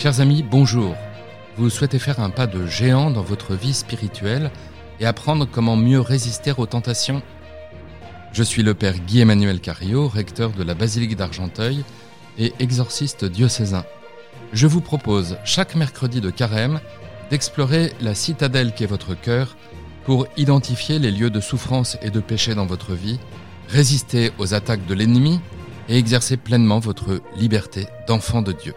Chers amis, bonjour. Vous souhaitez faire un pas de géant dans votre vie spirituelle et apprendre comment mieux résister aux tentations? Je suis le Père Guy-Emmanuel Cario, recteur de la Basilique d'Argenteuil et exorciste diocésain. Je vous propose chaque mercredi de carême d'explorer la citadelle qu'est votre cœur pour identifier les lieux de souffrance et de péché dans votre vie, résister aux attaques de l'ennemi et exercer pleinement votre liberté d'enfant de Dieu.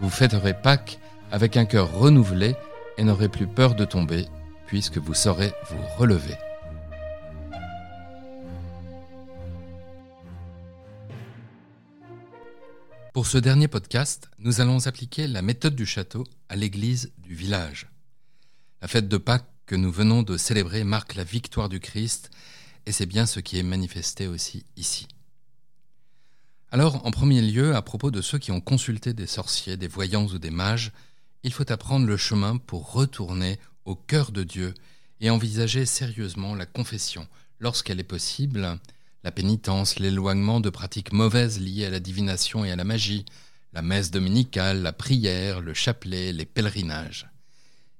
Vous fêterez Pâques avec un cœur renouvelé et n'aurez plus peur de tomber, puisque vous saurez vous relever. Pour ce dernier podcast, nous allons appliquer la méthode du château à l'église du village. La fête de Pâques que nous venons de célébrer marque la victoire du Christ, et c'est bien ce qui est manifesté aussi ici. Alors, en premier lieu, à propos de ceux qui ont consulté des sorciers, des voyants ou des mages, il faut apprendre le chemin pour retourner au cœur de Dieu et envisager sérieusement la confession, lorsqu'elle est possible, la pénitence, l'éloignement de pratiques mauvaises liées à la divination et à la magie, la messe dominicale, la prière, le chapelet, les pèlerinages.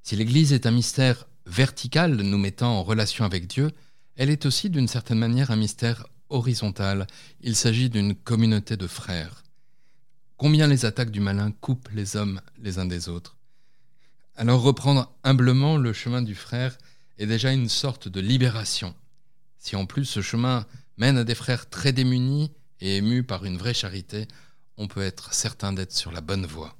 Si l'Église est un mystère vertical nous mettant en relation avec Dieu, elle est aussi d'une certaine manière un mystère horizontale, il s'agit d'une communauté de frères. Combien les attaques du malin coupent les hommes les uns des autres. Alors reprendre humblement le chemin du frère est déjà une sorte de libération. Si en plus ce chemin mène à des frères très démunis et émus par une vraie charité, on peut être certain d'être sur la bonne voie.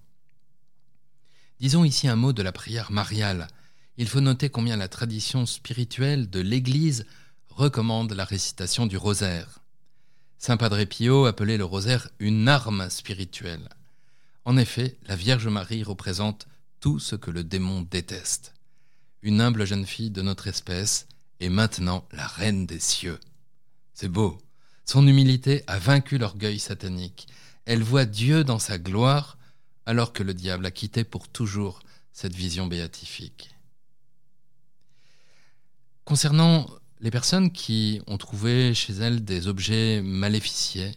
Disons ici un mot de la prière mariale. Il faut noter combien la tradition spirituelle de l'Église recommande la récitation du rosaire. Saint Padre Pio appelait le rosaire une arme spirituelle. En effet, la Vierge Marie représente tout ce que le démon déteste. Une humble jeune fille de notre espèce est maintenant la reine des cieux. C'est beau. Son humilité a vaincu l'orgueil satanique. Elle voit Dieu dans sa gloire alors que le diable a quitté pour toujours cette vision béatifique. Concernant les personnes qui ont trouvé chez elles des objets maléficiés,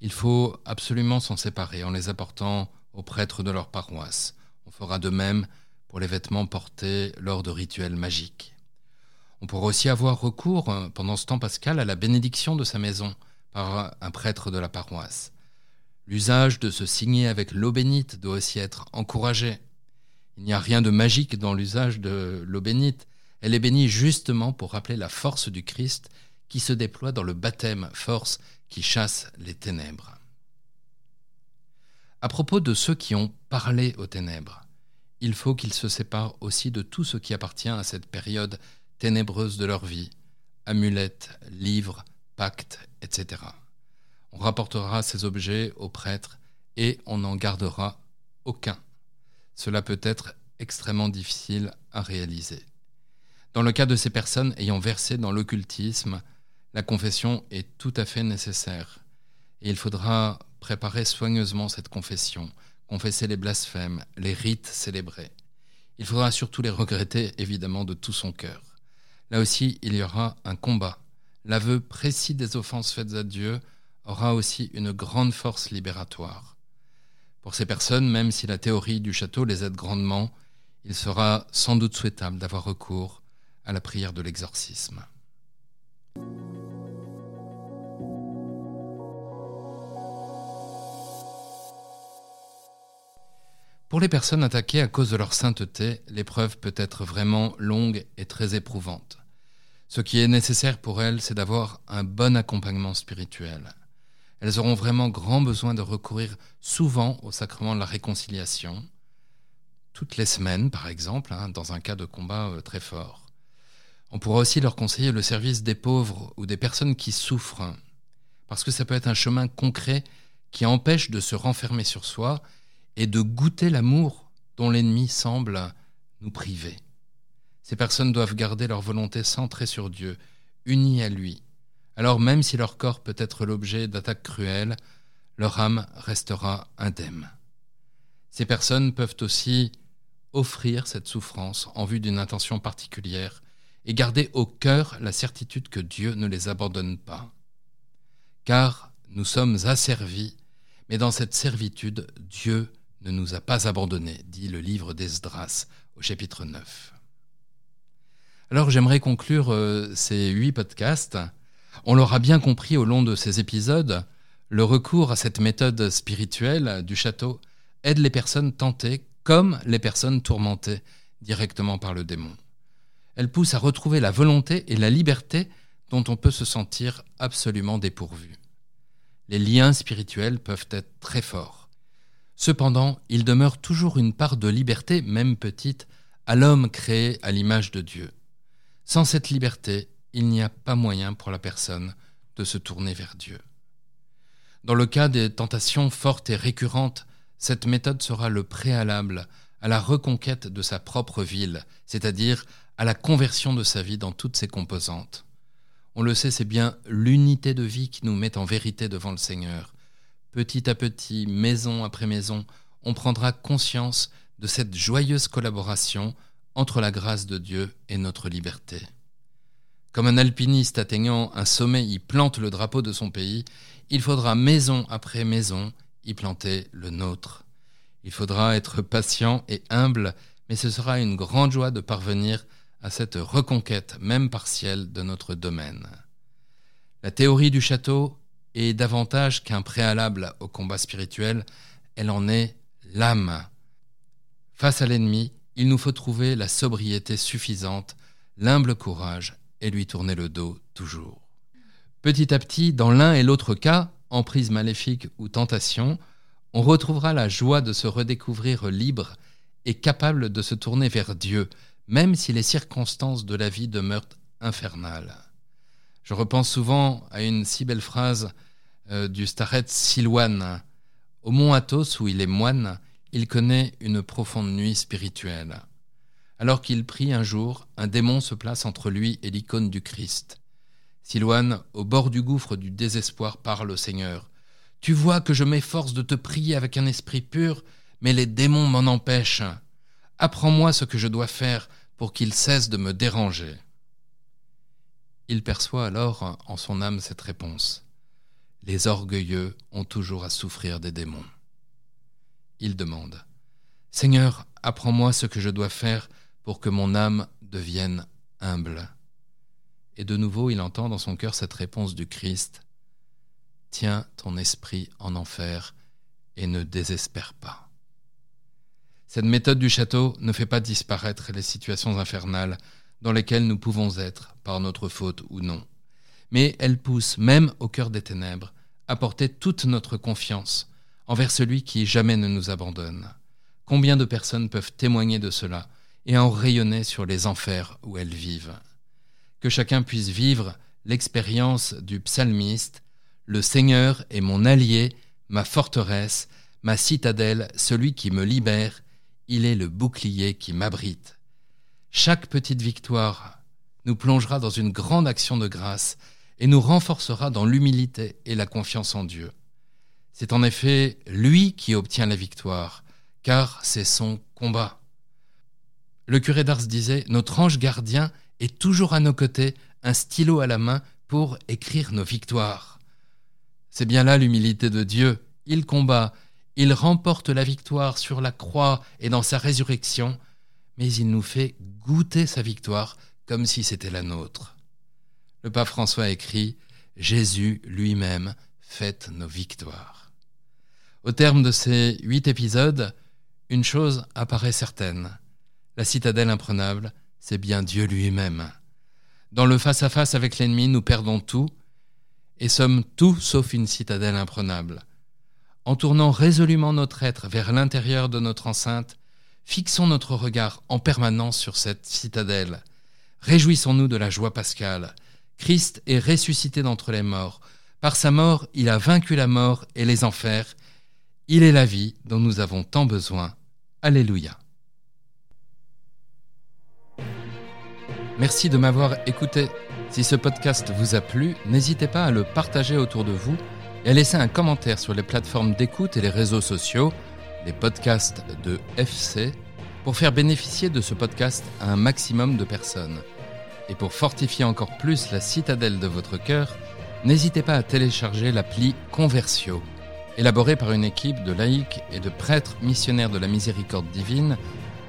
il faut absolument s'en séparer en les apportant aux prêtres de leur paroisse. On fera de même pour les vêtements portés lors de rituels magiques. On pourra aussi avoir recours, pendant ce temps pascal, à la bénédiction de sa maison par un prêtre de la paroisse. L'usage de se signer avec l'eau bénite doit aussi être encouragé. Il n'y a rien de magique dans l'usage de l'eau bénite, elle est bénie justement pour rappeler la force du Christ qui se déploie dans le baptême, force qui chasse les ténèbres. À propos de ceux qui ont parlé aux ténèbres, il faut qu'ils se séparent aussi de tout ce qui appartient à cette période ténébreuse de leur vie, amulettes, livres, pactes, etc. On rapportera ces objets aux prêtres et on n'en gardera aucun. Cela peut être extrêmement difficile à réaliser. Dans le cas de ces personnes ayant versé dans l'occultisme, la confession est tout à fait nécessaire. Et il faudra préparer soigneusement cette confession, confesser les blasphèmes, les rites célébrés. Il faudra surtout les regretter, évidemment, de tout son cœur. Là aussi, il y aura un combat. L'aveu précis des offenses faites à Dieu aura aussi une grande force libératoire. Pour ces personnes, même si la théorie du château les aide grandement, il sera sans doute souhaitable d'avoir recours à la prière de l'exorcisme. Pour les personnes attaquées à cause de leur sainteté, l'épreuve peut être vraiment longue et très éprouvante. Ce qui est nécessaire pour elles, c'est d'avoir un bon accompagnement spirituel. Elles auront vraiment grand besoin de recourir souvent au sacrement de la réconciliation, toutes les semaines par exemple, hein, dans un cas de combat euh, très fort. On pourra aussi leur conseiller le service des pauvres ou des personnes qui souffrent, parce que ça peut être un chemin concret qui empêche de se renfermer sur soi et de goûter l'amour dont l'ennemi semble nous priver. Ces personnes doivent garder leur volonté centrée sur Dieu, unie à lui. Alors même si leur corps peut être l'objet d'attaques cruelles, leur âme restera indemne. Ces personnes peuvent aussi offrir cette souffrance en vue d'une intention particulière et garder au cœur la certitude que Dieu ne les abandonne pas. Car nous sommes asservis, mais dans cette servitude, Dieu ne nous a pas abandonnés, dit le livre d'Esdras au chapitre 9. Alors j'aimerais conclure euh, ces huit podcasts. On l'aura bien compris au long de ces épisodes, le recours à cette méthode spirituelle du château aide les personnes tentées comme les personnes tourmentées directement par le démon. Elle pousse à retrouver la volonté et la liberté dont on peut se sentir absolument dépourvu. Les liens spirituels peuvent être très forts. Cependant, il demeure toujours une part de liberté, même petite, à l'homme créé à l'image de Dieu. Sans cette liberté, il n'y a pas moyen pour la personne de se tourner vers Dieu. Dans le cas des tentations fortes et récurrentes, cette méthode sera le préalable à la reconquête de sa propre ville, c'est-à-dire à la conversion de sa vie dans toutes ses composantes. On le sait, c'est bien l'unité de vie qui nous met en vérité devant le Seigneur. Petit à petit, maison après maison, on prendra conscience de cette joyeuse collaboration entre la grâce de Dieu et notre liberté. Comme un alpiniste atteignant un sommet y plante le drapeau de son pays, il faudra maison après maison y planter le nôtre. Il faudra être patient et humble, mais ce sera une grande joie de parvenir à cette reconquête, même partielle, de notre domaine. La théorie du château est davantage qu'un préalable au combat spirituel, elle en est l'âme. Face à l'ennemi, il nous faut trouver la sobriété suffisante, l'humble courage et lui tourner le dos toujours. Petit à petit, dans l'un et l'autre cas, emprise maléfique ou tentation, on retrouvera la joie de se redécouvrir libre et capable de se tourner vers Dieu, même si les circonstances de la vie demeurent infernales. Je repense souvent à une si belle phrase euh, du starret Silouane. Au mont Athos, où il est moine, il connaît une profonde nuit spirituelle. Alors qu'il prie un jour, un démon se place entre lui et l'icône du Christ. Silouane, au bord du gouffre du désespoir, parle au Seigneur. Tu vois que je m'efforce de te prier avec un esprit pur, mais les démons m'en empêchent. Apprends-moi ce que je dois faire pour qu'il cesse de me déranger. Il perçoit alors en son âme cette réponse. Les orgueilleux ont toujours à souffrir des démons. Il demande. Seigneur, apprends-moi ce que je dois faire pour que mon âme devienne humble. Et de nouveau il entend dans son cœur cette réponse du Christ. Tiens ton esprit en enfer et ne désespère pas. Cette méthode du château ne fait pas disparaître les situations infernales dans lesquelles nous pouvons être, par notre faute ou non, mais elle pousse, même au cœur des ténèbres, à porter toute notre confiance envers celui qui jamais ne nous abandonne. Combien de personnes peuvent témoigner de cela et en rayonner sur les enfers où elles vivent? Que chacun puisse vivre l'expérience du psalmiste Le Seigneur est mon allié, ma forteresse, ma citadelle, celui qui me libère il est le bouclier qui m'abrite. Chaque petite victoire nous plongera dans une grande action de grâce et nous renforcera dans l'humilité et la confiance en Dieu. C'est en effet lui qui obtient la victoire, car c'est son combat. Le curé d'Ars disait Notre ange gardien est toujours à nos côtés, un stylo à la main pour écrire nos victoires. C'est bien là l'humilité de Dieu. Il combat, il remporte la victoire sur la croix et dans sa résurrection, mais il nous fait goûter sa victoire comme si c'était la nôtre. Le pape François écrit Jésus lui-même fête nos victoires. Au terme de ces huit épisodes, une chose apparaît certaine. La citadelle imprenable, c'est bien Dieu lui-même. Dans le face-à-face -face avec l'ennemi, nous perdons tout et sommes tout sauf une citadelle imprenable. En tournant résolument notre être vers l'intérieur de notre enceinte, fixons notre regard en permanence sur cette citadelle. Réjouissons-nous de la joie pascale. Christ est ressuscité d'entre les morts. Par sa mort, il a vaincu la mort et les enfers. Il est la vie dont nous avons tant besoin. Alléluia. Merci de m'avoir écouté. Si ce podcast vous a plu, n'hésitez pas à le partager autour de vous et à laisser un commentaire sur les plateformes d'écoute et les réseaux sociaux, les podcasts de FC, pour faire bénéficier de ce podcast à un maximum de personnes. Et pour fortifier encore plus la citadelle de votre cœur, n'hésitez pas à télécharger l'appli Conversio. Élaborée par une équipe de laïcs et de prêtres missionnaires de la miséricorde divine,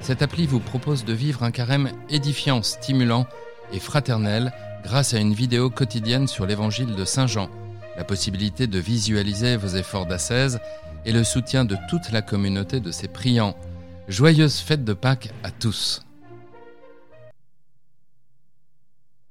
cette appli vous propose de vivre un carême édifiant, stimulant et fraternel grâce à une vidéo quotidienne sur l'évangile de Saint Jean, la possibilité de visualiser vos efforts d'ascèse et le soutien de toute la communauté de ces priants. Joyeuse fête de Pâques à tous